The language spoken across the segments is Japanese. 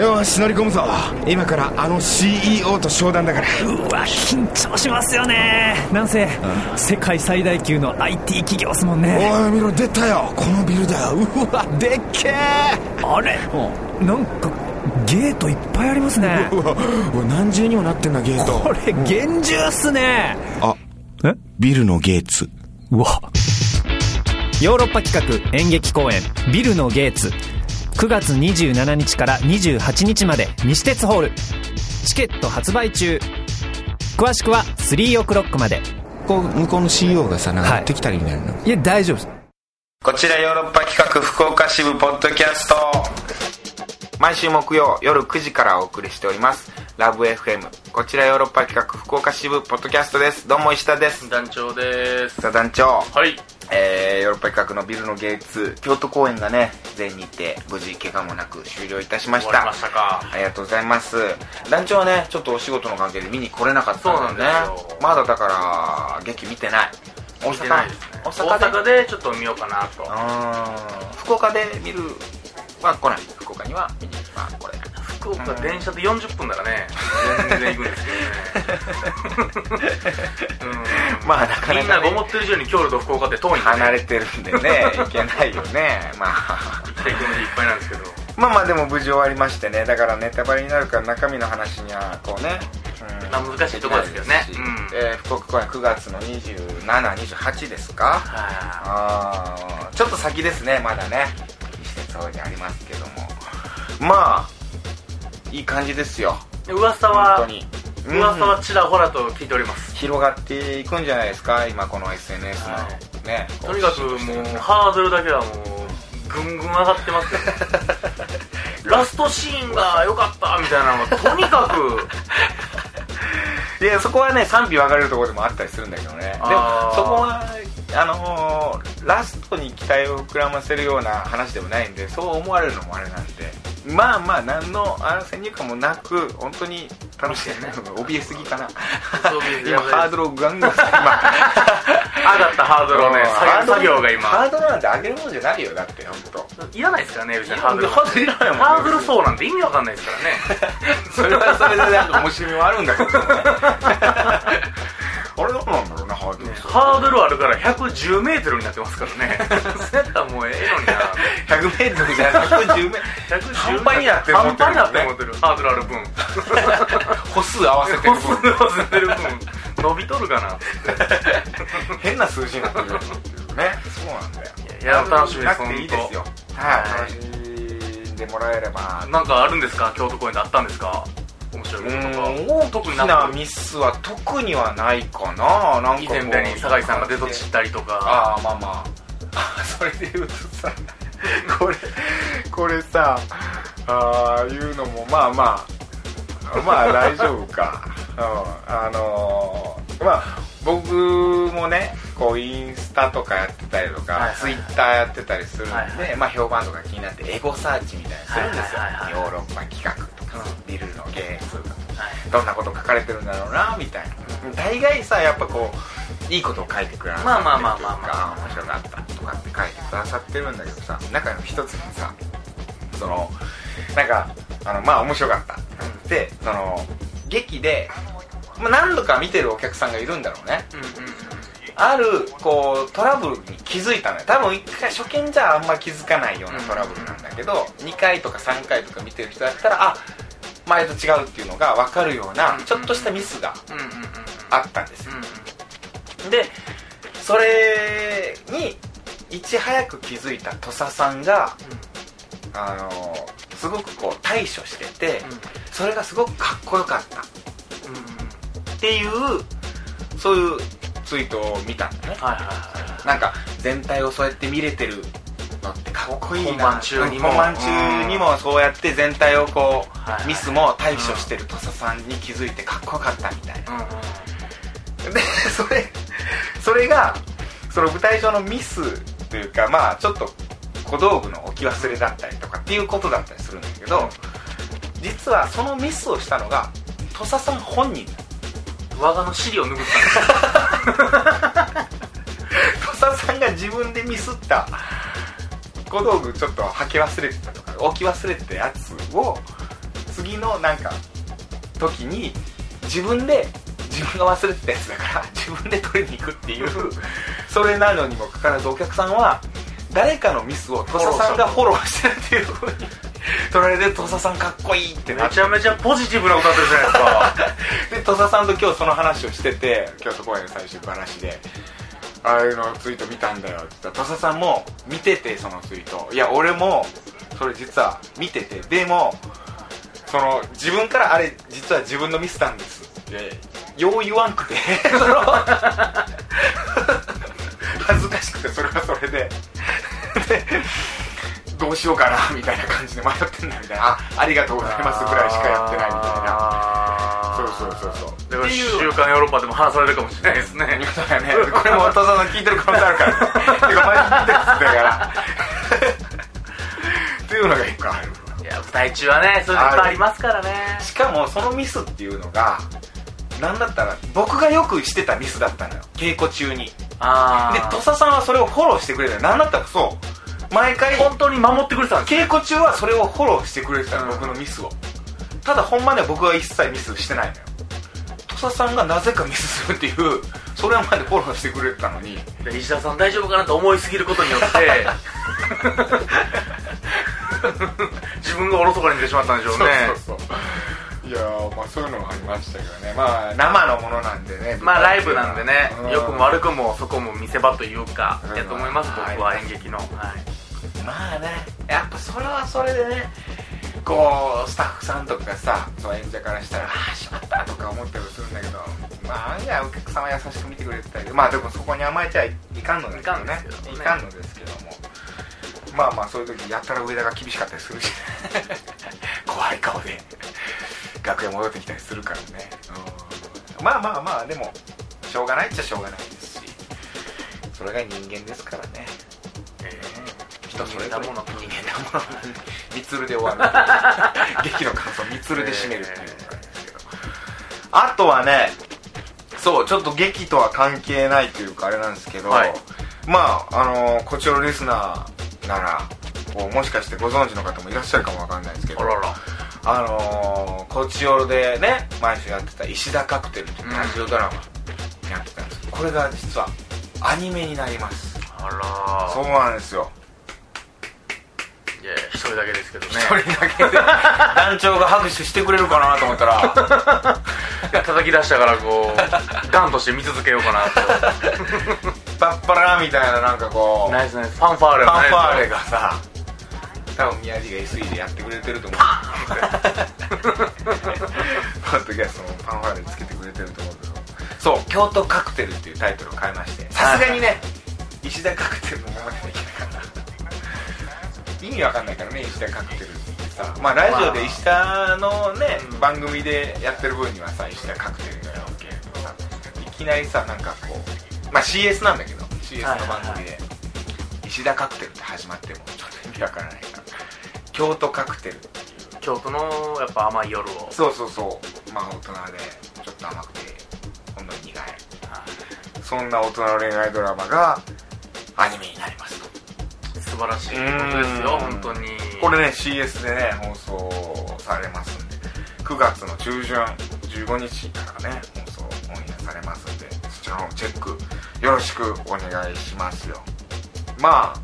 よし乗り込むぞ。今からあの CEO と商談だから。うわ緊張しますよね。なんせ世界最大級の IT 企業っすもんね。おい見ろ出たよ。このビルだよ。うわでっけえあれ？なんかゲートいっぱいありますね。うわうわ何重にもなってんなゲート。これ厳重っすね。あえ？ビルのゲーツ。うわ。ヨーロッパ企画演劇公演「ビルのゲーツ」9月27日から28日まで西鉄ホール。チケット発売中。詳しくは3オクロックまで。こう向こうの CEO がさなんかはいやってきたりみたいな、いや大丈夫です。こちらヨーロッパ企画福岡支部ポッドキャスト毎週木曜夜9時からお送りしております。ラブ f m こちらヨーロッパ企画福岡支部ポッドキャストです。どうも石田です。団長です。さあ団長。はい。えー、ヨーロッパ企画のビルのゲーツ京都公演がね全日程無事怪我もなく終了いたしました。終わりましたか。ありがとうございます。団長はねちょっとお仕事の関係で見に来れなかったんだよね。そうなんですよ。まだだから劇見てない。大阪。ないですね大大阪でちょっと見ようかなと。あー。福岡で見るは来ない福岡には見には来れない福岡電車で40分ならね全然行くんですけどね。うん。まあなかなかね。みんなが思ってる以上に京都と福岡って遠いんで、ね、離れてるんでねいけないよね。まあ。行きたい国でいっぱいなんですけど。まあまあでも無事終わりましてね。だからネタバレになるから中身の話にはこうね、うん。まあ難しいところですけどね。えー福岡公演9月の2728ですか？はあー。ちょっと先ですねまだね。施設方にありますけどもまあいい感じですよ。い噂本は当に。噂はちらほらと聞いております、広がっていくんじゃないですか今この SNS の、はね。とにかくもうハードルだけはもうぐんぐん上がってますよ。ラストシーンが良かったみたいなのがとにかく。いやそこはね賛否分かれるところでもあったりするんだけどね。でもそこはあのーラストに期待を膨らませるような話でもないんでそう思われるのもあれなんでまあまあ何のあの先入観もなく本当に楽しいね怯えすぎかな。今ハードルをガンガン今。上がったハードルをね下げる作業がハ今ードルなんて上げるもんじゃないよだって本当。いらないですからね別にハードルハードルいらないもんね。ハードル層なんて意味わかんないですからね。それはそれでなんか面白みはあるんだけどねハードルあるから110メートルになってますからね。そうやったらもうええのにな。100メートルじゃなくて110メートル。110半端になってる。半端になって思ってるハードルある分歩数合わせてる歩数合わせてる分。伸びとるかな 変な数字になってるね。そうなんだよ。いや楽しみですいいですよ。はい。楽しんでもらえれば。なんかあるんですか？京都公演であったんですか？面白いこととか。うん大きなミスは特にはないかな。なんか以前みたいに酒井さんが出とちったりとか。ああまあまあ。あ それで言うとさこれこれさああいうのもまあまあまあ大丈夫か、うん、あのーまあ僕もねこうインスタとかやってたりとか、はいはいツイッターやってたりするんで、はいはい。まあ、評判とか気になってエゴサーチみたいにするんですよ、ヨーロッパ企画とか、ビルのゲーム。とかはいどんなこと書かれてるんだろうなみたいな。大概さやっぱこういいことを書いてくれなまあまあまあまあまあ。面白かったとかって書いてくださってるんだけどさ中の一つにさそのなんかあのまあ面白かった。でその劇で、まあ、何度か見てるお客さんがいるんだろうね。うんうんうん。あるこうトラブルに気づいたのよ。多分1回初見じゃあんま気づかないようなトラブルなんだけど2回とか3回とか見てる人だったらあ前と違うっていうのが分かるようなちょっとしたミスがあったんですよ。うんでそれにいち早く気づいた土佐さんがあのすごくこう対処しててそれがすごくかっこよかった。うんっていうそういうツイートを見たんだね。はいはいはい。なんか全体をそうやって見れてるのってかっこいいな。本番中にも。本番中にもそうやって全体をこう、ミスも対処してる土佐さんに気づいてかっこよかったみたいな。で それそれがその舞台上のミスというかまあちょっと小道具の置き忘れだったりとかっていうことだったりするんだけど実はそのミスをしたのが土佐さん本人我がの尻を拭った。んです土佐さんが自分でミスった小道具ちょっと履き忘れてたとか置き忘れてたやつを次のなんか時に自分で自分が忘れてたやつだから 自分で取りに行くっていうそれなのにもかかわらずお客さんは誰かのミスを土佐さんがフォローしてるっていうふうに取られて土佐さんかっこいいってめちゃめちゃポジティブな歌ってるじゃないですか。で土佐さんと今日その話をしてて京都公演の最終話でああいうのツイート見たんだよって言ったら土佐さんも見ててそのツイート。いや俺もそれ実は見てて。でもその自分からあれ実は自分のミスなんです。ってよう言わんくて。恥ずかしくてそれはそれで。でどうしようかなみたいな感じで迷ってんだみたいな。あありがとうございますぐらいしかやってないみたいななそうそうそうだから週刊ヨーロッパでも話されるかもしれないですね。そうだよね。これもお父さんの聞いてる可能性あるから、ね、てかマジ聞いてるだから。っていうのが一個ある。いや舞台中はねそういうのいっぱいありますからね。しかもそのミスっていうのがなんだったら僕がよくしてたミスだったのよ。稽古中に。ああで土佐さんはそれをフォローしてくれたのなんだったらそう。毎回本当に守ってくれてたんです稽古中はそれをフォローしてくれてたの、うん僕のミスを。ただ本番では僕は一切ミスしてないのよさんがなぜかミスするっていうそれまでフォローしてくれてたのに。で石田さん大丈夫かなと思いすぎることによって。自分がおろそかに出てしまったんでしょうね。そうそうそう。いやーまあそういうのがありましたけどね。まあ生のものなんでね。まあライブなんでね。うん。良くも悪くもそこも見せ場というかうん。やと思いますはい。僕は演劇の。はい。まあね。やっぱそれはそれでねこうスタッフさんとかさそう演者からしたら「ああしまった」とか思ったりするんだけどまあ案外お客様優しく見てくれてたりまあでもそこに甘えちゃいかんのですけどね。いかんのですけども。まあまあそういう時やったら上田が厳しかったりするし 怖い顔で楽屋戻ってきたりするからね。うん。まあまあまあでもしょうがないっちゃしょうがないですし。それが人間ですからね。え人それぞれ人間だもの人間だもの。みつるで終わる劇の感想みつるで締めるっていうのがあるんですけど。あとはねそうちょっと劇とは関係ないというかあれなんですけど、はい。まああのこちらのリスナーならこうもしかしてご存知の方もいらっしゃるかもわかんないですけどあらら。あのー、こちおろでね毎週やってた石田カクテルというラジオドラマやってたんですけどこれが実はアニメになります。あらそうなんですよいや一人だけですけどね。一人だけで。団長が拍手してくれるかなと思ったら。叩き出したからこうガンとして見続けようかなと。パッパラーみたいななんかこう。ナイスナイス。ファンファーレファンファーレレがさ多分宮地が SE でやってくれてると思うポッドキャストもファンファーレつけてくれてると思うけど。そう「京都カクテル」っていうタイトルを変えまして。さすがにね石田カクテルのままでできなかった意味わかんないからね石田カクテルってさ。まあラジオで石田のね、うん。番組でやってる分にはさ石田カクテルがやけどさ。いきなりさなんかこうまあ CS なんだけど CS の番組で。石田カクテルって始まってもちょっと意味わからないから。京都カクテル。っていう京都のやっぱ甘い夜を。そうそうそう。まあ大人でちょっと甘くてほんのり苦い。そんな大人の恋愛ドラマが晴らしいことですよ本当に。これね CS でね放送されますんで。9月の中旬15日からね放送オンエアされますんで。そちらのチェックよろしくお願いしますよ。まあ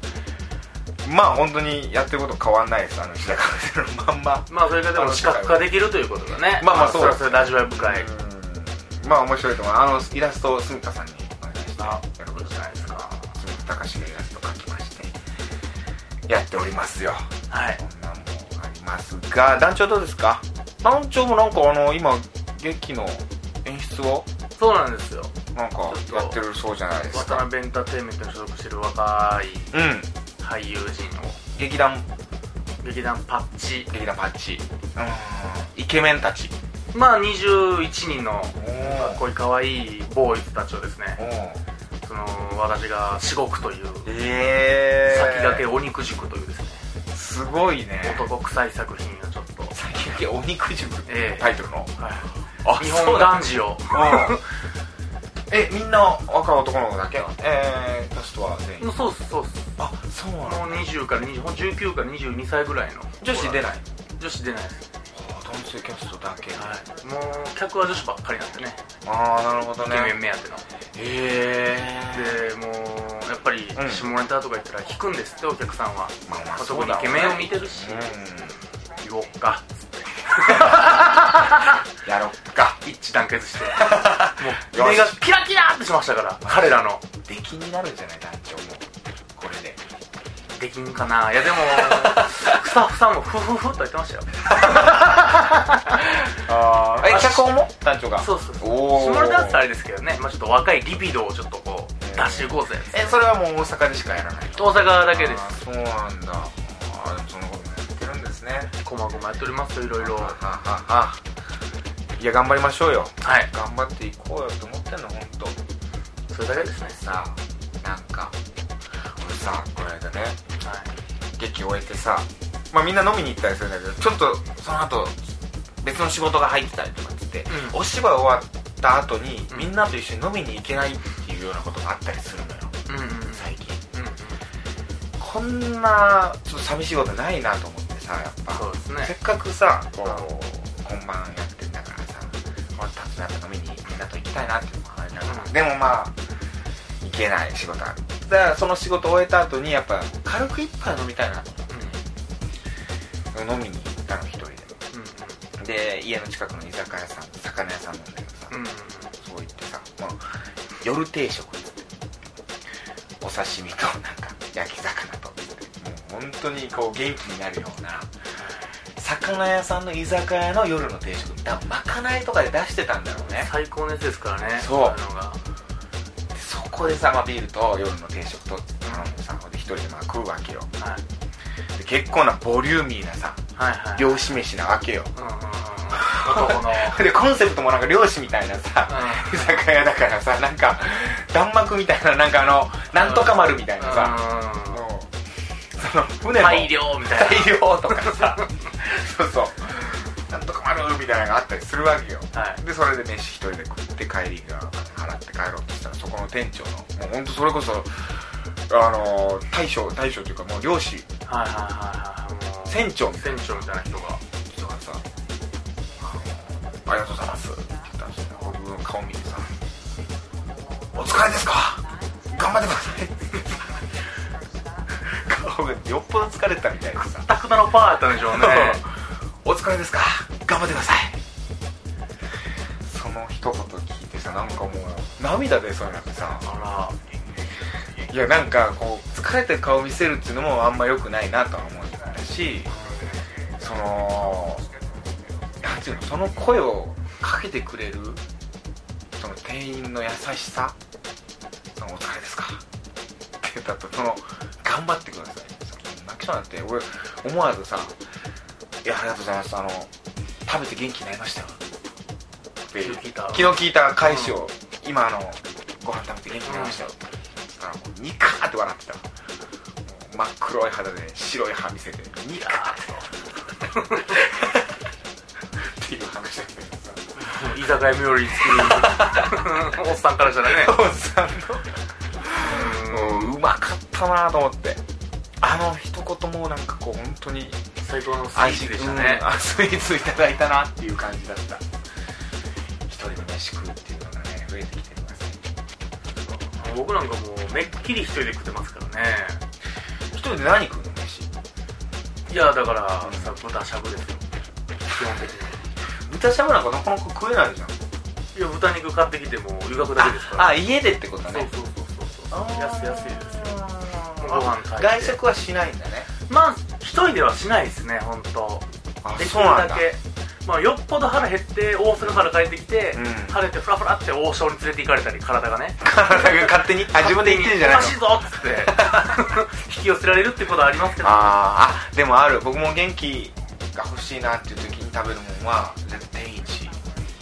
まあ本当にやってること変わんないです。あの石田カルのまんま。まあそれがでも視覚化できるということがね。まあまあそうそれはそれで味わい深いうん。まあ面白いと思う。あのイラストを住田さんにお願いしてあやることじゃないですか。住田隆ておりますよ。はい。こんなんもありますが団長どうですか？団長もなんかあの今劇の演出を？そうなんですよ。なんかやってるそうじゃないですか。渡辺エンターテインメントに所属してる若いうん。俳優陣を。劇団？劇団パッチ。劇団パッチ。うん。イケメンたち。まあ21人のおかっこいい可愛いボーイズたちをですねの私が至極というええ先駆けお肉塾というですね。すごいね。男臭い作品をちょっと、先駆けお肉塾ええ。タイトルの、はい、あ日本男児を。うんえみんな若い男の子だけ？えー、キャストは全員。そうっすそうっす。あそうなのもう20から20 19から22歳ぐらいの。女子出ない？女子出ない。です男男性キャストだけ、はい、もう客は女子ばっかりなんでね。ああなるほどイケメンね目当てのへえでもうやっぱりうん。下ネタとか言ったら引くんですってお客さんは、まあまあ特にイケメンを見てるし、う言おうか。ん やろっか。一致団結して。もう目がキラキラってしましたから彼らの。出来になるんじゃない団長もできんかな。いやでも スタッフさんもフフフと言ってましたよ。あえあ脚本も？団長が？そうそうそう。下ネタってあれですけどね、まあ、ちょっと若いリビドをちょっとこう出していこうぜ。えそれはもう大阪でしかやらない大阪だけです。そうなんだ。あーでもそんなこともやってるんですね。こまごまやっておりますよいろいろ。ははははいや頑張りましょうよ。はい。頑張っていこうよと思ってんの本当それだけですね。さなんか。俺さこの間ね。はい。劇終えてさまあみんな飲みに行ったりするんだけどちょっとその後別の仕事が入ってたりとかっつって、うん。お芝居終わった後に、うん。みんなと一緒に飲みに行けないっていうようなことがあったりするのよ。うんうん最近。うんうん。こんなちょっと寂しいことないなと思ってさやっぱ。そうですね。せっかくさこう本番やってんだからさ終わった後やっぱ飲みにみんなと行きたいなっていうのもあるから、うん。でもまあ行けない仕事あるだからその仕事終えた後にやっぱ軽く一杯飲みたいな。と思って飲みに行ったの一人で。うんで家の近くの居酒屋さん魚屋さんなんだけどさ、うんうんそう言ってさ、まあ、夜定食っつって。お刺身となんか焼き魚ともう本当にこう元気になるような魚屋さんの居酒屋の夜の定食多分まかないとかで出してたんだろうね。最高のやつですからね。そう。いのがこでさ、まあ、ビールと夜の定食と頼んでさで一人でまあ食うわけよ。はい。で結構なボリューミーなさはいはい。漁師飯なわけよ。うんうんうん 男の。でコンセプトもなんか漁師みたいなさ、う居酒屋だからさなんか弾幕みたいななんかあのなんとか丸みたいなさ、もうその船も大量みたいな。大量とかさ。そうそうなんとか丸みたいなのがあったりするわけよ、はい。でそれで飯一人で食って帰りが払って帰ろうとしたらそこの店長のもう本当それこそあの大将大将というかもう漁師。はいはいはいはい船長みたいな。船長みたいな人が。人がさ「ありがとうございます」って言ったんですよ。僕の顔見てさ「お疲れですか？頑張ってください」顔がよっぽど疲れてたみたいでさ。タクナのパーやったんでしょうね。お疲れですか？頑張ってください。その一言聞いてさなんかもう涙出そうなってさあいやなんかこう疲れてる顔見せるっていうのもあんま良くないなとは思うしそのなんていうのその声をかけてくれるその店員の優しさ「お疲れですか?」って言ったとその「頑張ってください」泣きそうになって俺思わずさ「いやありがとうございますあの食べて元気になりました？よ」昨日聞いた昨日聞いた返しを、今あのご飯食べて元気になりました。よ」って言ったらもうニカーって笑ってた。真っ黒い肌で白い歯見せてニカーって っていう話だけどさ。居酒屋冥利につき おっさんからしたらね。おっさんのうん。うまかったなと思って。あの一言もなんかこう本当に最高のスイーツでしたね。うんあスイーツいただいたなっていう感じだった。一人で飯食うっていうのがね増えてきてるから最近僕なんかもうめっきり一人で食ってますからね。一人で何食うの飯？いやだからさ豚しゃぶですよ。基本的に。豚しゃぶなんかなかなか食えないじゃん。いや豚肉買ってきても湯がくだけですから。あ家でってことだね。そうそうそうそう安い安いですよ。あご飯外食はしないんだ人ではしないですね本当。あできそうなんだ。るだけ。まあよっぽど腹減って大阪から帰ってきて、うん。晴れてフラフラって王将に連れて行かれたり体がね。体が勝手に？あ自分で言ってんじゃないの？おかしいぞっつって 引き寄せられるってことはありますけど。あーあでもある。僕も元気が欲しいなっていう時に食べるもんは絶対天一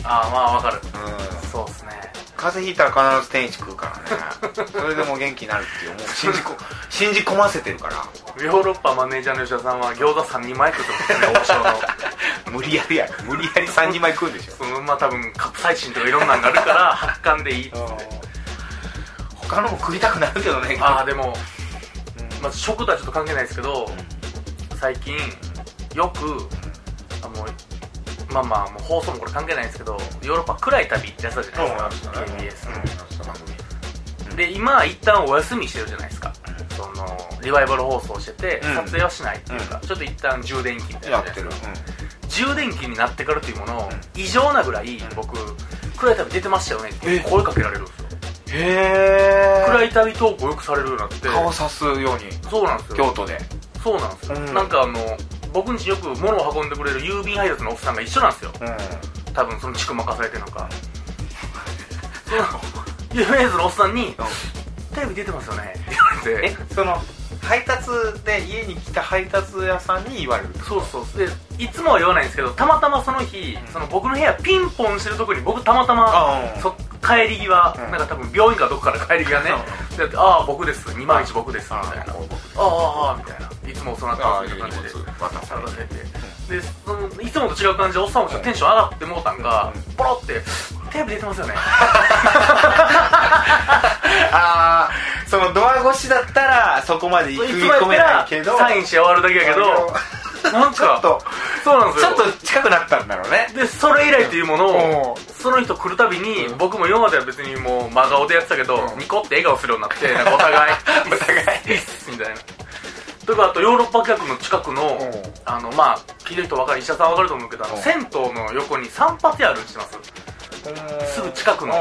ああまあわかる。うん。そうっすね風邪ひいたら必ず天一食うからね。それでもう元気になるっていうもう信じこ信じ込ませてるから。ヨーロッパマネージャーの吉田さんは餃子3人前食ってますね王将の無理やりや無理やり3人前食うでしょ。そのまあ多分カプサイシンとかいろんなのがあるから発汗でいいっつって。他のも食いたくなるけどね。ああでも、うんまあ、食とはちょっと関係ないですけど最近よくあのまあまあもう放送もこれ関係ないんですけどヨーロッパ暗い旅ってやつだじゃないですか、うん KBS で今一旦お休みしてるじゃないですか、そのリバイバル放送してて、うん。撮影はしないっていうか、ちょっと一旦充電器みたいなのやってる、充電器になってからっていうものを異常なぐらい僕暗い旅出てましたよねって声かけられるんですよ。へ暗い旅投稿よくされるようになって。顔さすように。そうなんですよ。京都で。そうなんですよ、うん。なんかあの僕んちよく物を運んでくれる郵便配達のおっさんが一緒なんですよ。うん。多分その地区任されてるのか。その郵便配達のおっさんに「テレビ出てますよね」って言われて。えその配達で家に来た配達屋さんに言われるそうそう。でいつもは言わないんですけどたまたまその日その僕の部屋ピンポンしてるとこに僕たまたまあうん。そ帰り際、うん。なんか多分病院かどっかから帰り際ね。でああ僕です。201僕です。みたいな。ああああみたいないつもその後ああそういう感じで渡されてでそのいつもと違う感じでおっさんもちょっとテンション上がってもうたんがうん。ポロって「テレビ出てますよね」ああそのドア越しだったらそこまでい踏み込めないけどサインして終わるだけやけどなんかちょっとそうなんですよ。ちょっと近くなったんだろうね。でそれ以来っていうものをおその人来るたびに僕も今までは別にもう真顔でやってたけど、うん。ニコって笑顔するようになってお互いお互い。みたいなとかあとヨーロッパ客の近くのうん。あのまあ聞いてる人分かる医者さん分かると思うけど銭湯の横に散髪屋あるんしてます？すぐ近くの。こ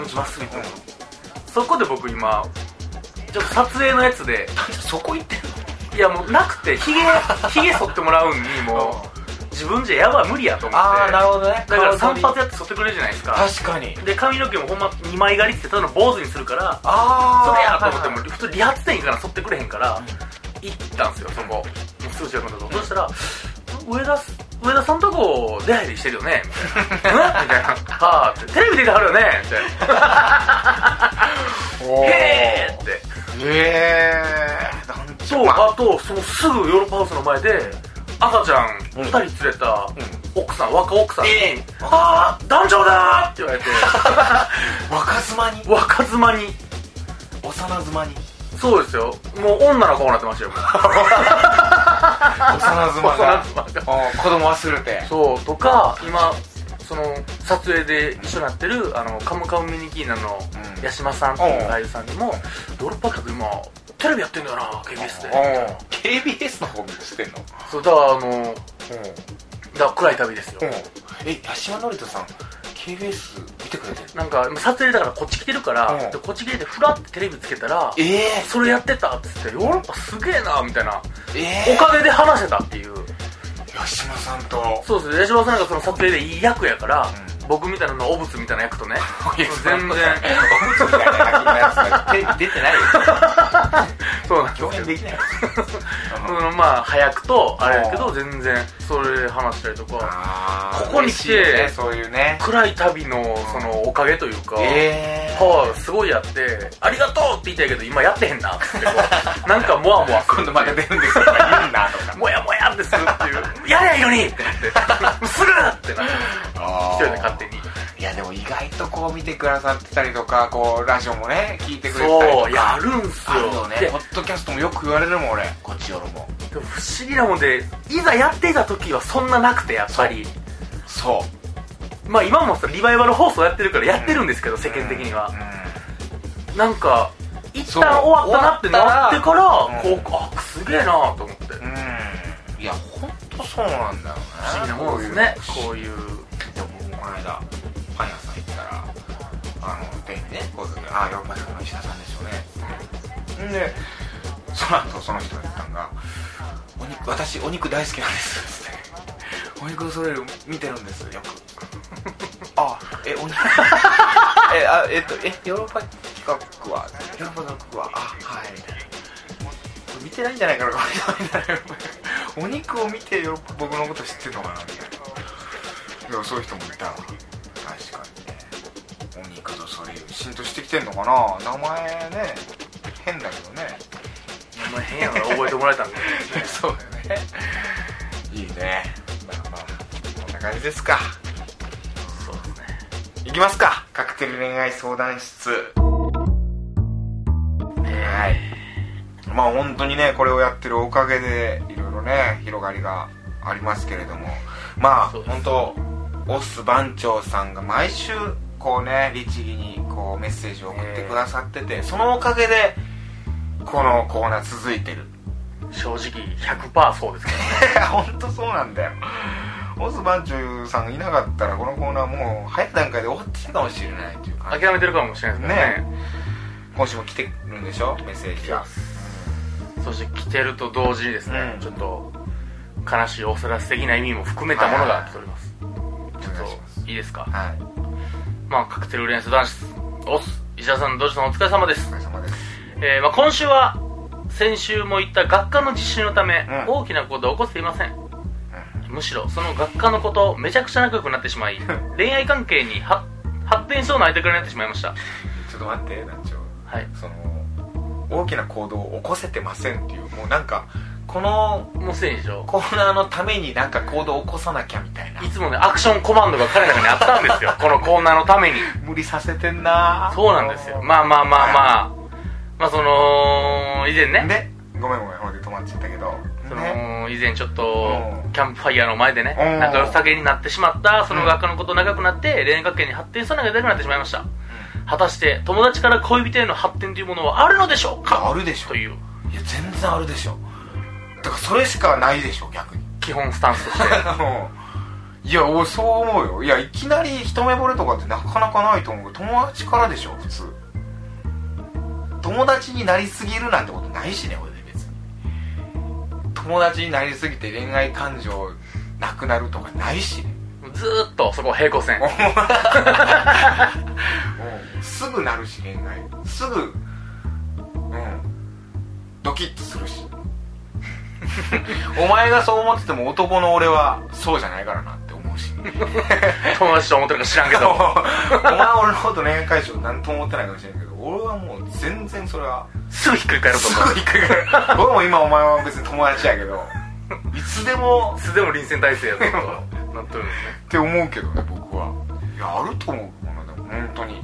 の道まっすぐ行くの。そこで僕今ちょっと撮影のやつで そこ行ってんの？いやもうなくてヒゲヒゲ剃ってもらうんにもう自分じゃやばい無理やと思って。ああなるほどね。だから散顔髪やって剃ってくれるじゃないですか。確かに。で髪の毛もほんま2枚刈りってただの坊主にするからあそれやと思ってもも普通理髪店から剃ってくれへんから行ったんですよそこもうすぐ近くのと。こそしたら上田上田さんとこ出入りしてるよね？みたいな「えみたいな「はあ」って「テレビ出てはるよね」みたいな「へえ」って。へえそう、まああとそのすぐヨーロッパハウスの前で赤ちゃん2人連れた奥さん、若奥さんにええ「ああ団長だ!」って言われて。若妻に？若妻に。幼妻に？そうですよ。もう女の子になってましたよ。幼妻が。幼妻が。あ子供忘れて。そうとか今その撮影で一緒になってるあのカムカムミニキーナのうん。八島さんっていう俳優さんにもヨーロッパ客今テレビやってんだよな KBS で。KBS の方見してんの？そうだからあのだから暗い旅ですよ、え八島智人さん KBS 見てくれてるなんか撮影だからこっち来てるから、うん。でこっち来ててフラってテレビつけたらええそれやってたっつってヨーロッパすげえなみたいな。えおかげで話せたっていう。八島さんと。そうですね八島さんなんかその撮影でいい役やから、う僕みたいなのお仏みたいな役とね。全然。おむつみたいな感じのやつがテレビ出てないよ そうなんですよ。できない。うんまあ早くとあれやけど全然それで話したりとか。あーここに来てねそういうね。暗い旅のそのおかげというか、ええはい、すごいやって、ありがとうって言いたいけど、今やってへんな。っ てなんかもわもわする。今度また出るんですよ。言うんだとか。もやもやってするっていう、やりゃいいのにってなって、するってなって、一人で勝手に。いやでも意外とこう見てくださってたりとかこうラジオもね聞いてくれてたりとか。そう、やるんすよ。よ。でね。ポッドキャストもよく言われるもん俺。こっちよりもでも不思議なもんで、いざやっていた時はそんななくて、やっぱり。そう。まあ今もさ、リバイバル放送やってるからやってるんですけど、世間的には。なんか、一旦終わったなってなってから、うんこう、あ、すげえなと思って。うん。いや本当そうなんだよね。不思議なもんですね、こういう。でも僕この間あの店員にねこう「ああヨーロッパの石田さんですよね」んでその後その人が言ったんが「お肉私お肉大好きなんです」つって「お肉それ見てるんですよく」あ。えお肉。えあえっとえヨーロッパ企画はヨーロッパ企画はあはいみたいな。見てないんじゃないかなこれみたいな。お肉を見てよ僕のこと知ってるのかなみたいな。そういう人もいたお肉とそういう浸透してきてんのかな？名前ね変だけどね。お前変やから覚えてもらえたんで。そうだよね。いいね。まあまあこんな感じですか。そうですね。いきますか。カクテル恋愛相談室。はい。まあ本当にねこれをやってるおかげでいろいろね広がりがありますけれども。まあ本当オス番長さんが毎週こうね律儀にこうメッセージを送ってくださってて、そのおかげでこのコーナー続いてる。正直100%そうですからね。本当そうなんだよ。オス番長さんがいなかったらこのコーナーもう早い段階で終わってたかもしれないっていう感じ。諦めてるかもしれないですけどね。ね。今週も来てるんでしょ？メッセージがそして来てると同時にですね、うん。ちょっと悲しいお知らせ的な意味も含めたものが来ております、ちょっといいですか？はいまあカクテル連鎖男子オス石田さんどうしさんお疲れ様です。お疲れ様です。えーまあ、今週は先週も言った学科の実習のため、うん。大きなことを起こしていません、むしろその学科のことめちゃくちゃ仲良くなってしまい 恋愛関係には発展しそうな相手くらいになってしまいました。ちょっと待って団長。はい。その大きな行動を起こせてませんっていうもうなんかこのもうすでにでしょコーナーのためになんか行動を起こさなきゃみたいな。いつもねアクションコマンドが彼らにあったんですよ。このコーナーのために。無理させてんな。そうなんですよ。まあまあまあまあ。まあその以前ね。でごめんごめんほんで止まっちゃったけど。そね。の以前ちょっとうん。キャンプファイヤーの前でねうん。仲良さげになってしまったその学科のこと長くなって恋愛関係に発展しそうなが出なくなってしまいました。果たして友達から恋人への発展というものはあるのでしょうか？あるでしょという。いや全然あるでしょだからそれしかないでしょ逆に。基本スタンスとして いや俺そう思うよ。いやいきなり一目惚れとかってなかなかないと思う。友達からでしょ普通。友達になりすぎるなんてことないしね俺で別に。友達になりすぎて恋愛感情なくなるとかないしね。ずーっとそこ平行線。もうすぐなるし恋愛。すぐうん。ドキッとするし お前がそう思ってても男の俺はそうじゃないからなって思うし。友達と思ってるか知らんけど。お前俺のこと恋愛解消なんとも思ってないかもしれんけど俺はもう全然それはすぐひっくり返ると思う。すぐ引っかかる。俺も今お前は別に友達やけどいつでもいつでも臨戦態勢やぞとなってるんですねって思うけどね僕は。いやあると思うものでも本当に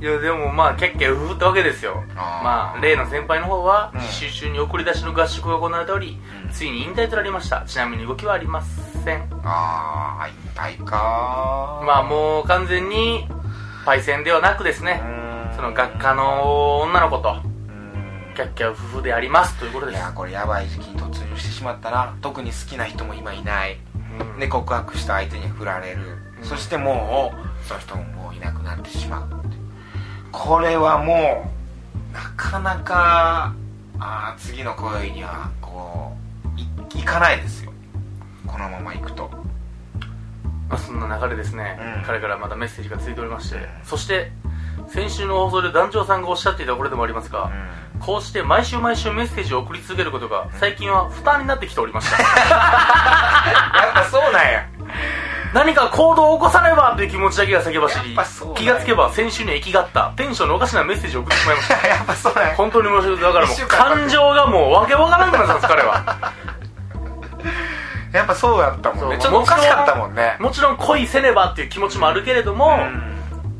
いやでもまあ結構夫婦ってわけですよ。まあ例の先輩の方はうん。実習中に送り出しの合宿が行われており、うん。ついに引退となりました。ちなみに動きはありません。ああ引退かまあもう完全にパイセンではなくですね。その学科の女の子とうん。キャッキャウフフでありますということです。いやこれやばい時期に突入してしまったな。特に好きな人も今いない。うん。で告白した相手に振られる、うん。そしてもうその人ももういなくなってしまうってこれはもうなかなかあー次の恋にはこういいかないですよ。このまま行くと。まあ、そんな流れですね、うん。彼からまだメッセージがついておりまして、そして先週の放送で団長さんがおっしゃっていたこれでもありますが、こうして毎週毎週メッセージを送り続けることが最近は負担になってきておりました。やっぱそうなんや何か行動を起こさねばという気持ちだけが先走り。気がつけば先週には生きがった。テンションのおかしなメッセージを送ってしまいました。やっぱそうなんや。本当に申し訳ない。だからもう感情がもうわけわからなくなったんです彼は。やっぱそうやったもんね。ちょっとおかしかったもんね。もちろん恋せねばっていう気持ちもあるけれども、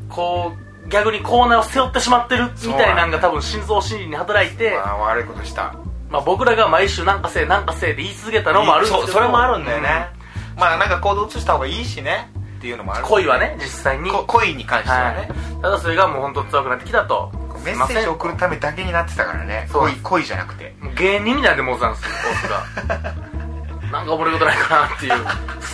こう逆にコーナーを背負ってしまってるみたいなのが多分心臓心理に働いて、まあ悪いことした。まあ、僕らが毎週なんかせえなんかせえで言い続けたのもあるんですけど。それもあるんだよね、まあなんか行動移した方がいいしね。っていうのもある。恋はね実際に。こ恋に関してははね、い、ただそれがもう本当強くなってきたと。メッセージを送るためだけになってたからね。恋恋じゃなくて。芸人みたいなもうたんですよオスが。なんかおもろいことないかなっていう。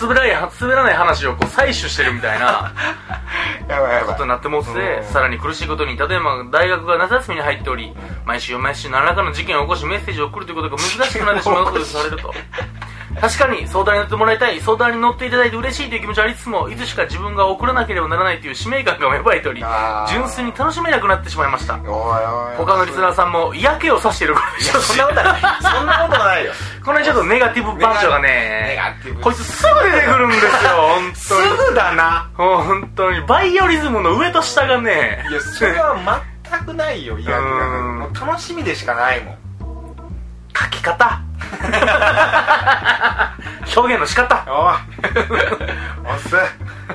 滑らない滑らない話をこう採取してるみたいな。やばいやばい。ことになってもうん。さらに苦しいことに例えば大学が夏休みに入っており毎週毎週何らかの事件を起こしメッセージを送るということが難しくなってしまうとされると 確かに相談に乗ってもらいたい相談に乗っていただいて嬉しいという気持ちはありつつもいつしか自分が送らなければならないという使命感が芽生えており純粋に楽しめなくなってしまいました。他のリスナーさんも嫌気をさしている。からでそんなことないそんなことないよ。この辺ちょっとネガティブ番長がネねガティブ。こいつすぐ出てくるんですよ本す当に。ぐだな。本当に。バイオリズムの上と下がね。いやそれは全くないよいやうん。もう楽しみでしかないもん書き方。表現の仕方、おい。おっす。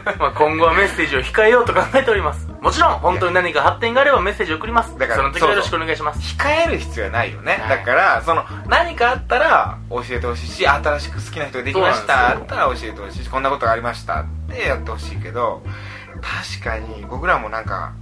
まあ、今後はメッセージを控えようと考えております。もちろん本当に何か発展があればメッセージ送ります。だからその時はよろしくお願いします。控える必要はないよね、はい。だからその何かあったら教えてほしいし新しく好きな人ができました。あったら教えてほしいしこんなことがありましたってやってほしいけど確かに僕らもなんか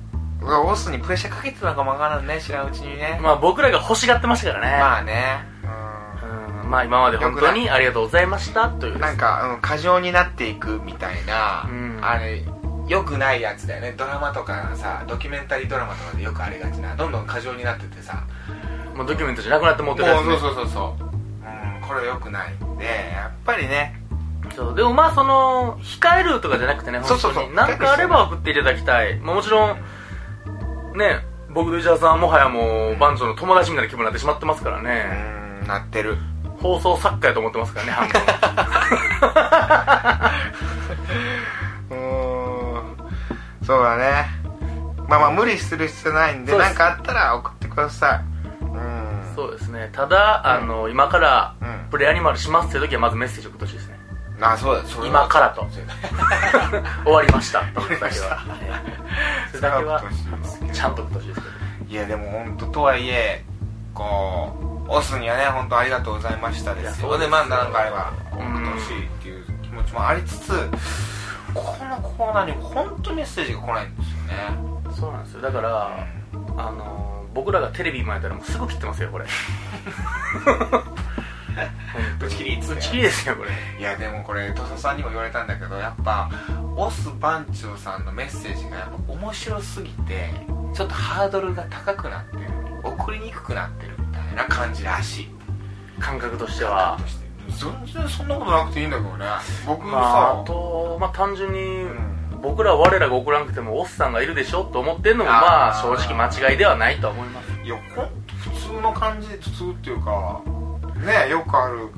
オスにプレッシャーかけてたのかもわからんね。知らんうちにね。まあ僕らが欲しがってましたからね。まあねうん。まあ今まで本当にありがとうございましたという。うんなんか、うん、過剰になっていくみたいな、うん。あれよくないやつだよね。ドラマとかさドキュメンタリードラマとかでよくありがちな。どんどん過剰になっててさ。もうドキュメントじゃなくなって持ってるやつ、ね、そうそうそうそう、う。ん、これ良くないんでやっぱりね。そう。でもまあその控えるとかじゃなくてねそうそうそう。本当に。何かあれば送っていただきたい、まあ、もちろんね僕と石田さんはもはやもう番長の友達みたいな気分になってしまってますからうね、んなってる。放送作家やと思ってますからね半分。うーん。そうだね。まあまあ無理する必要ないんで何かあったら送ってください。うん。そうですね。ただあの今からうん。プレイアニマルしますっていう時はまずメッセージ送ってほしいですね。あそうだそ今からと。終わりました。っていうだけはそれだけはちゃんと送ってほしいですけど。いやでも本当とはいえこうオスにはね本当ありがとうございましたですよ。でまあ何かあればこう送ってほしいっていう気持ちもありつつこのコーナーに本当にメッセージが来ないんですよね。そうなんですよ。だからあの僕らがテレビ前やったらもうすぐ切ってますよこれ。打ち切り打ち切りですよこれ。いやでもこれ土佐さんにも言われたんだけどやっぱオス番長さんのメッセージがやっぱ面白すぎてちょっとハードルが高くなってる。送りにくくなってるな感じらしい。感覚としては。全然そんなことなくていいんだけどね。僕さ、まあ、あと、まあ、単純に、うん僕ら我らが送らなくてもオスさんがいるでしょと思ってるのもまあ正直間違いではないとは思います。いやほんと普通の感じで普通っていうかねよくある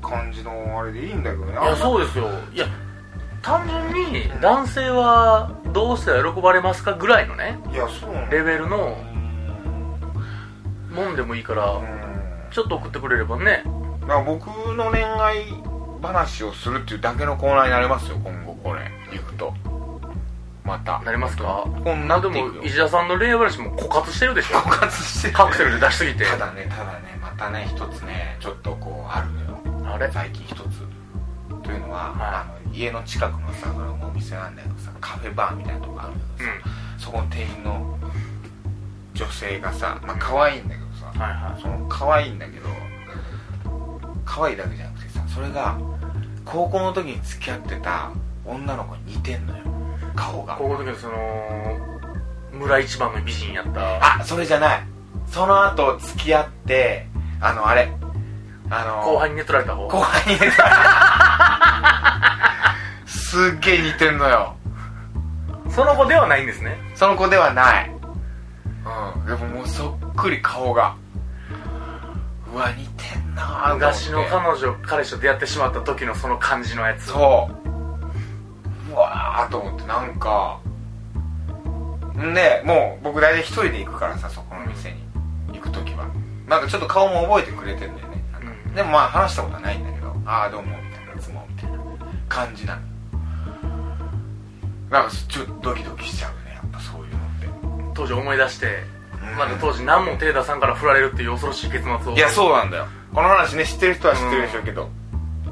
感じのあれでいいんだけどね。いやそうですよ。いや単純に男性はどうしたら喜ばれますかぐらいのねいやそうなんだレベルのもんでもいいからうん。ちょっと送ってくれればね。だから僕の恋愛話をするっていうだけのコーナーになりますよ今後これ。行くと。また。なりますか？こんなでも石田さんの恋愛話も枯渇してるでしょ。枯渇してる。カクテルで出しすぎて。ただねただねまたね一つねちょっとこうあるのよ。あれ？最近一つ。というのは、はい。あの家の近くのさお店なんだけどさカフェバーみたいなとこあるけどさ、そこの店員の女性がさまあ可愛いんだけどさ、はいはい。その可愛いんだけど可愛いだけじゃなくてさそれが高校の時に付き合ってた女の子に似てんのよ。顔が。高校の時のその村一番の美人やった。あそれじゃない。その後付き合ってあのあれ。あの後輩に寝取られた方？後輩に すっげえ似てんのよ。その子ではないんですね。その子ではないうん。でももうそっくり顔が。うわ似てんな昔の彼女彼氏と出会ってしまった時のその感じのやつ。そう。うわーと思ってなんか。んでもう僕大体一人で行くからさそこの店に。行く時は。なんかちょっと顔も覚えてくれてんだよね。うん。でもまあ話したことはないんだけどああどうもみたいないつもみたいな感じなの。なんかちょっとドキドキしちゃう当時思い出してうん。まだ当時何も手出さんから振られるっていう恐ろしい結末を。いやそうなんだよ。この話ね知ってる人は知ってるでしょうけど、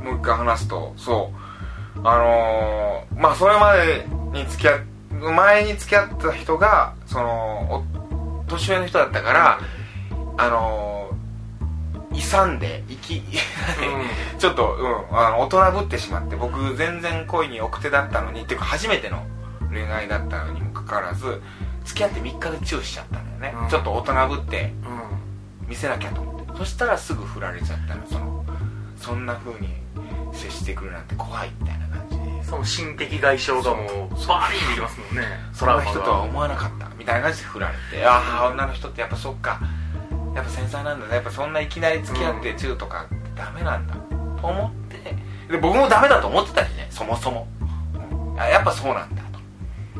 もう一回話すとそう。あのー、まあそれまでに付き合っ前に付き合った人がそのお年上の人だったから、あのー、勇んで生き ちょっと、うん、あの大人ぶってしまって僕全然恋に奥手だったのにっていうか初めての恋愛だったのにもかかわらず付き合って3日でチューしちゃったんだよね、うん。ちょっと大人ぶってうん。見せなきゃと思って。そしたらすぐ振られちゃったの。そのそんな風に接してくるなんて怖いみたいな感じで。その心的外傷がもうバーリンできますもんね。そんな人とは思わなかったみたいな感じで振られてああ女の人ってやっぱそっか。やっぱ繊細なんだね。やっぱそんないきなり付き合ってチューとかってダメなんだ。と思って。で僕もダメだと思ってたしね。そもそも、うん。あやっぱそうなんだ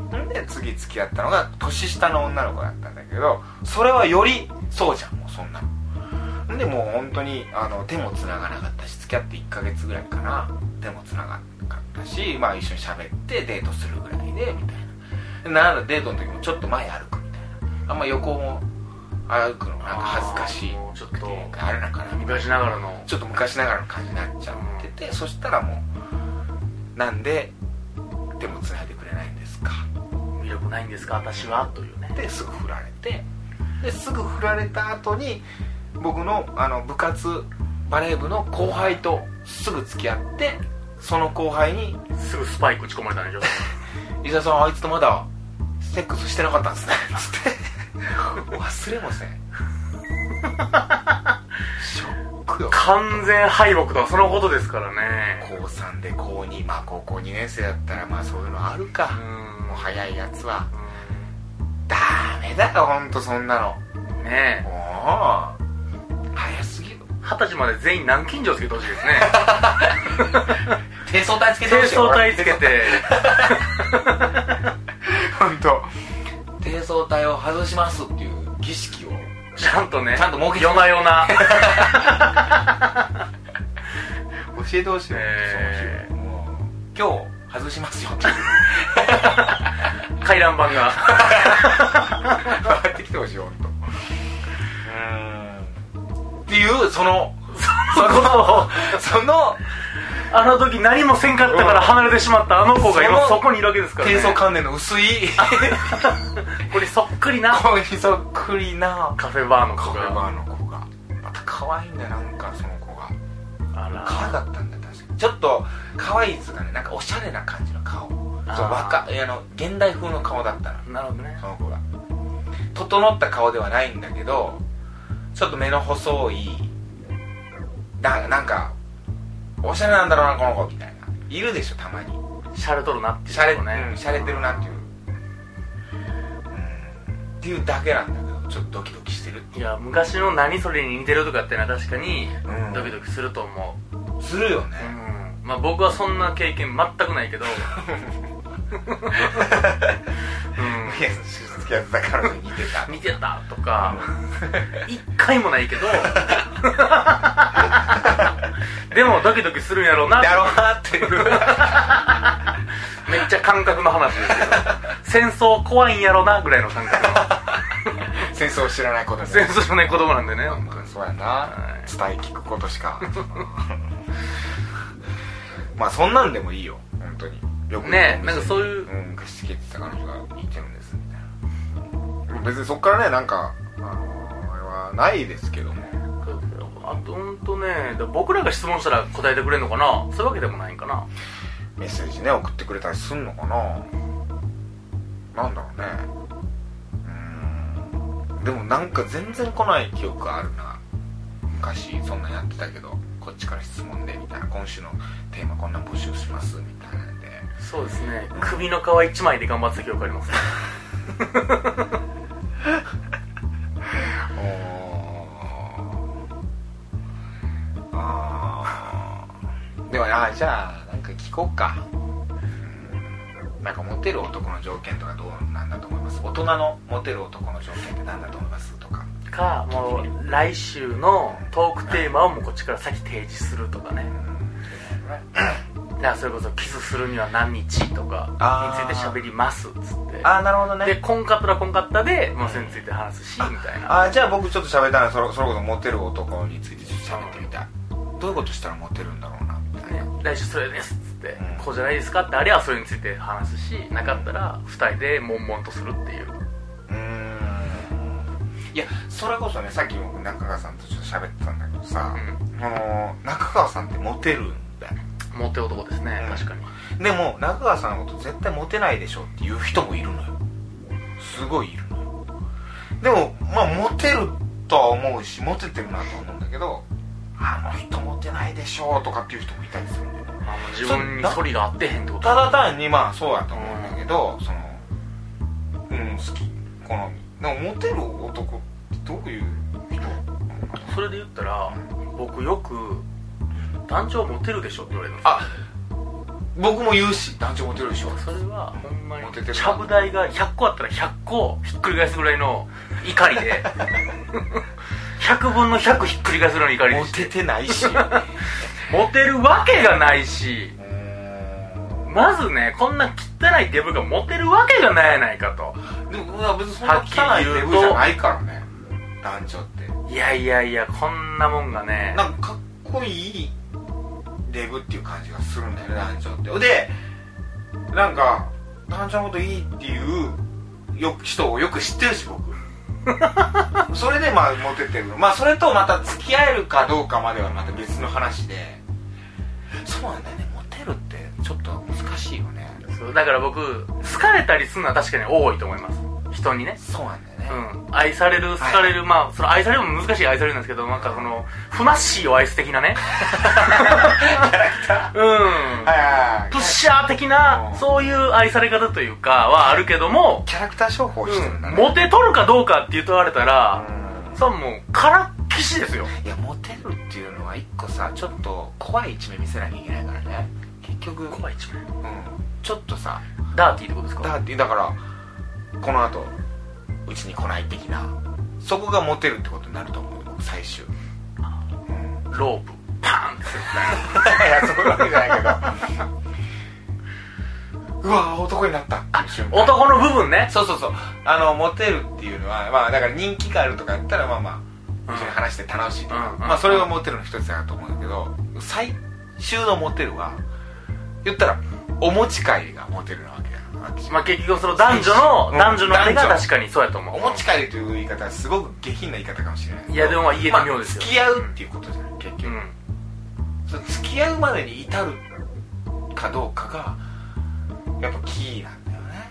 とんで次付き合ったのが年下の女の子だったんだけどそれはよりそうじゃんもうそんなの。んでもう本当にあの手も繋がなかったし付き合って1ヶ月ぐらいかな。手も繋がなかったしまあ一緒に喋ってデートするぐらいでみたいな。なんだデートの時もちょっと前歩くみたいな。あんま横も歩くのなんか恥ずかしい。ちょっとあれなんかな昔ながらの。ちょっと昔ながらの感じになっちゃってて、そしたらもうなんで手もつないでくれないんですか魅力ないんですか私は？というね。ですぐ振られて。ですぐ振られた後に僕のあの部活バレー部の後輩とすぐ付き合ってその後輩にすぐスパイク打ち込まれたんでしょ「伊沢さんあいつとまだセックスしてなかったんですね」つって。忘れません。ショックよ。完全敗北とはそのことですからね。高3で高2まあ高校2年生だったらまあそういうのあるか。うんもう早いやつは。ダメだよほんとそんなの。うんねえ。もう早すぎる。二十歳まで全員南京錠つけてほしいですね。低層体つけて低ほしいよ。層体つけて。本当低層体を外しますっていう儀式を。ちゃんとねちゃんと設けて。夜な夜な。教えてほしいよ、え。ー今日外しますよ。っていう回覧板が。回ってきてほしいよ本当うん。っていうそのそのそのあの時何もせんかったから離れてしまったあの子が今そこにいるわけですからね。低層観念の薄い これそっくりな。子にそっくりな。カフェバーの子カフェバがーの子が。また可愛いんだよなんかその子が。あら。可愛かったんだよちょっと可愛いっつうかねなんかおしゃれな感じの顔。そう若いあの現代風の顔だったの。なるほどね。その子が。整った顔ではないんだけどちょっと目の細いだなんかおしゃれなんだろうなこの子みたいな。いるでしょたまに。シャレとるなっていうしゃれ,、ね。うん、しゃれてるなっていう、うん、っていうだけなんだけどちょっとドキドキしてるっていや昔の何それに似てるとかってのは確かにうん。ドキドキすると思う、するよね、うんまあ僕はそんな経験全くないけど。うん。いや付き合ってたから似てた似てたとか。一回もないけど。でもドキドキするんやろうな。だろうなっていう。めっちゃ感覚の話ですけど。戦争怖いんやろうなぐらいの感覚の。戦争を知らない子供戦争じゃない子供なんでね本当に。そうやな、はい。伝え聞くことしかまあそんなんでもいいよ。本当に。よくねなんかそういう。うん貸し付けてた彼女が似てるんですみたいな。別にそっからねなんかあのあれはないですけども。あとほんとね僕らが質問したら答えてくれるのかな？そういうわけでもないんかな？メッセージね送ってくれたりすんのかな？なんだろうね。うん。でもなんか全然来ない記憶あるな。昔そんなんやってたけどこっちから質問でみたいな今週のテーマこんなん募集しますみたいなんで。そうですね。首の皮一枚で頑張ってた記憶ありますね。あー。でもあじゃあなんか聞こうか。うん。なんかモテる男の条件とかどうなんだと思います？大人のモテる男の条件って何だと思います？とかかもう来週のトークテーマをもうこっちから先提示するとかね。だからそれこそキスするには何日とかあー。について喋りますっつって。ああなるほどでコンカットらコンカッタで、まあ、それについて話すしみたいな。あじゃあ僕ちょっと喋ったらそれそれこそモテる男についてちょっと喋ってみたい。どういうことしたらモテるんだろうなみたいな、ね、来週それですっつって、うん。こうじゃないですかってあれはそれについて話すしなかったら2人で悶々とするっていういやそれこそねさっき僕中川さんとちょっと喋ってたんだけどさ、うあの中川さんってモテるんだよモテ男ですね、うん。確かに。でも中川さんのこと絶対モテないでしょっていう人もいるのよ。すごいいるのよ。でもまあモテるとは思うしモテてるなとは思うんだけどあの人モテないでしょとかっていう人もいたりするんだよね。あの自分に反りが合ってへんってことただ単にまあそうやと思うんだけど、そのうん好き。好みでもモテる男ってどういう人それで言ったら僕よく団長モテるでしょって言われるんですよ。あ僕も言うし団長モテるでしょ。それはほんまにモテてるな。ちゃぶ台が100個あったら100個ひっくり返すぐらいの怒りで。100分の100ひっくり返すぐらいの怒りでモテてないし。モテるわけがないし。まずねこんな汚いデブがモテるわけがないやないかとでもまあ別にそんな汚いデブじゃないからね。団長って。いやいやいやこんなもんがね。なんかかっこいいデブっていう感じがするんだよね団長って。でなんか団長のこといいっていうよ人をよく知ってるし僕。それでまあモテてるまあそれとまた付き合えるかどうかまではまた別の話で。そうなんだよね。モテるってちょっと難しいよねそうだから僕好かれたりするのは確かに多いと思います。人にね。そうなんだよね、うん、愛される好かれる、まあその愛されるも難しい愛されるんですけどなんかそのふなっしーを愛す的なね。うん。はいはいはい。プッシャー的なうん。そういう愛され方というかはあるけども、キャラクター商法してるんだね、モテ取るかどうかって言われたら、うん。それはもうからっきしですよ。いやモテるっていうのは一個さちょっと怖い一面見せなきゃいけないからね。結局。怖い一面。うん、ちょっとさダーティーってことですか？だってだからこの後うちに来ない的なそこがモテるってことになると思う僕最終。ロープ。パーンって。いやそういうわけじゃないけど。うわ男になった。っていう瞬間男の部分ね。そうそうそう。あのモテるっていうのはまあだから人気があるとかやったらまあまあ一緒に話して楽しいとか、うんまあそれがモテるの一つだと思うんだけど最終のモテるは言ったらお持ち帰りがモテるなわけやまあ結局その男女の、うん。男女の手が男女。確かにそうやと思う。お持ち帰りという言い方はすごく下品な言い方かもしれない。いやでもまあ言えて妙ですよ。まあ付き合うっていうことじゃない。結局、うんその付き合うまでに至るかどうかがやっぱキーなんだよね。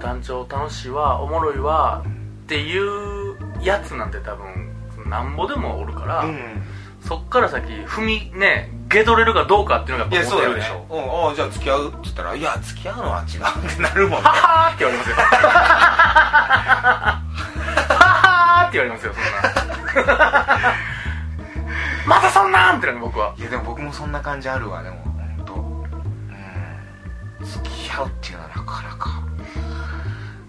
団長楽しいわおもろいわっていうやつなんて多分なんぼでもおるから、うん。そっから先踏みねゲドれるかどうかっていうのがいややっぱモテるでしそうね。ょうん。あじゃあ付き合うって言ったらいや付き合うのは違うってなるもんね。ははーって言われますよ。ははーって言われますよそんな。またそんなんってなる僕は。いやでも僕もそんな感じあるわでも。本当。うん。付き合うっていうのはなかなか。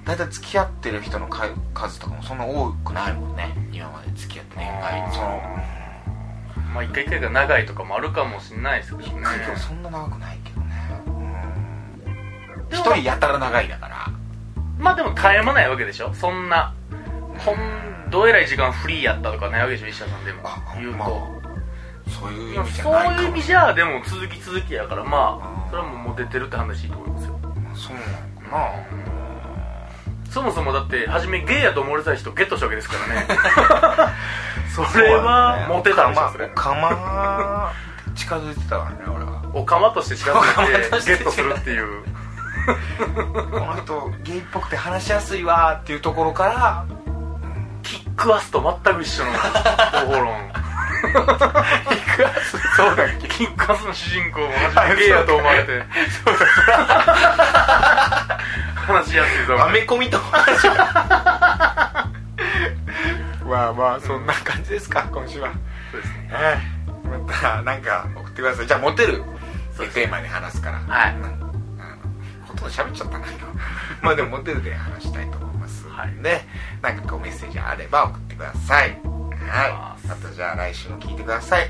だいたい付き合ってる人のか数とかもそんな多くないもんね。今まで付き合って恋愛そのまあ一回一回が長いとかもあるかもしれないですけどね。そんな長くないけどねうん。一人やたら長いだから。まあでも絶え間ないわけでしょ？そんなほんどえらい時間フリーやったとかないわけでしょ石田さんでも。あ言うと、まあそういう意まあ味じゃそうないかも。いう意味じゃでも続き続きやからまうん。あそれはもうモテてるって話いいと思いますよ。そうなのかなそもそもだって初めゲイやと思われた人ゲットしたわけですからね。それはモテたんでしょそれ。かま近づいてたからね俺は。おかまとして近づいててゲットするっていう。この人ゲイっぽくて話しやすいわっていうところからキックアスと全く一緒の方法論。キックアス？そうだキックアスの主人公も初めゲイやと思われて 話しやすいぞ。アメコミと話がまあまあそんな感じですか今週は。そうですね。ええまたなんか送ってください。じゃあモテるテーマに話すから。はい。ほとんど喋っちゃったな今 まあでもモテるで話したいと思いますはい。んでなんかこうメッセージあれば送ってください。はい。ままたじゃあ来週も聞いてください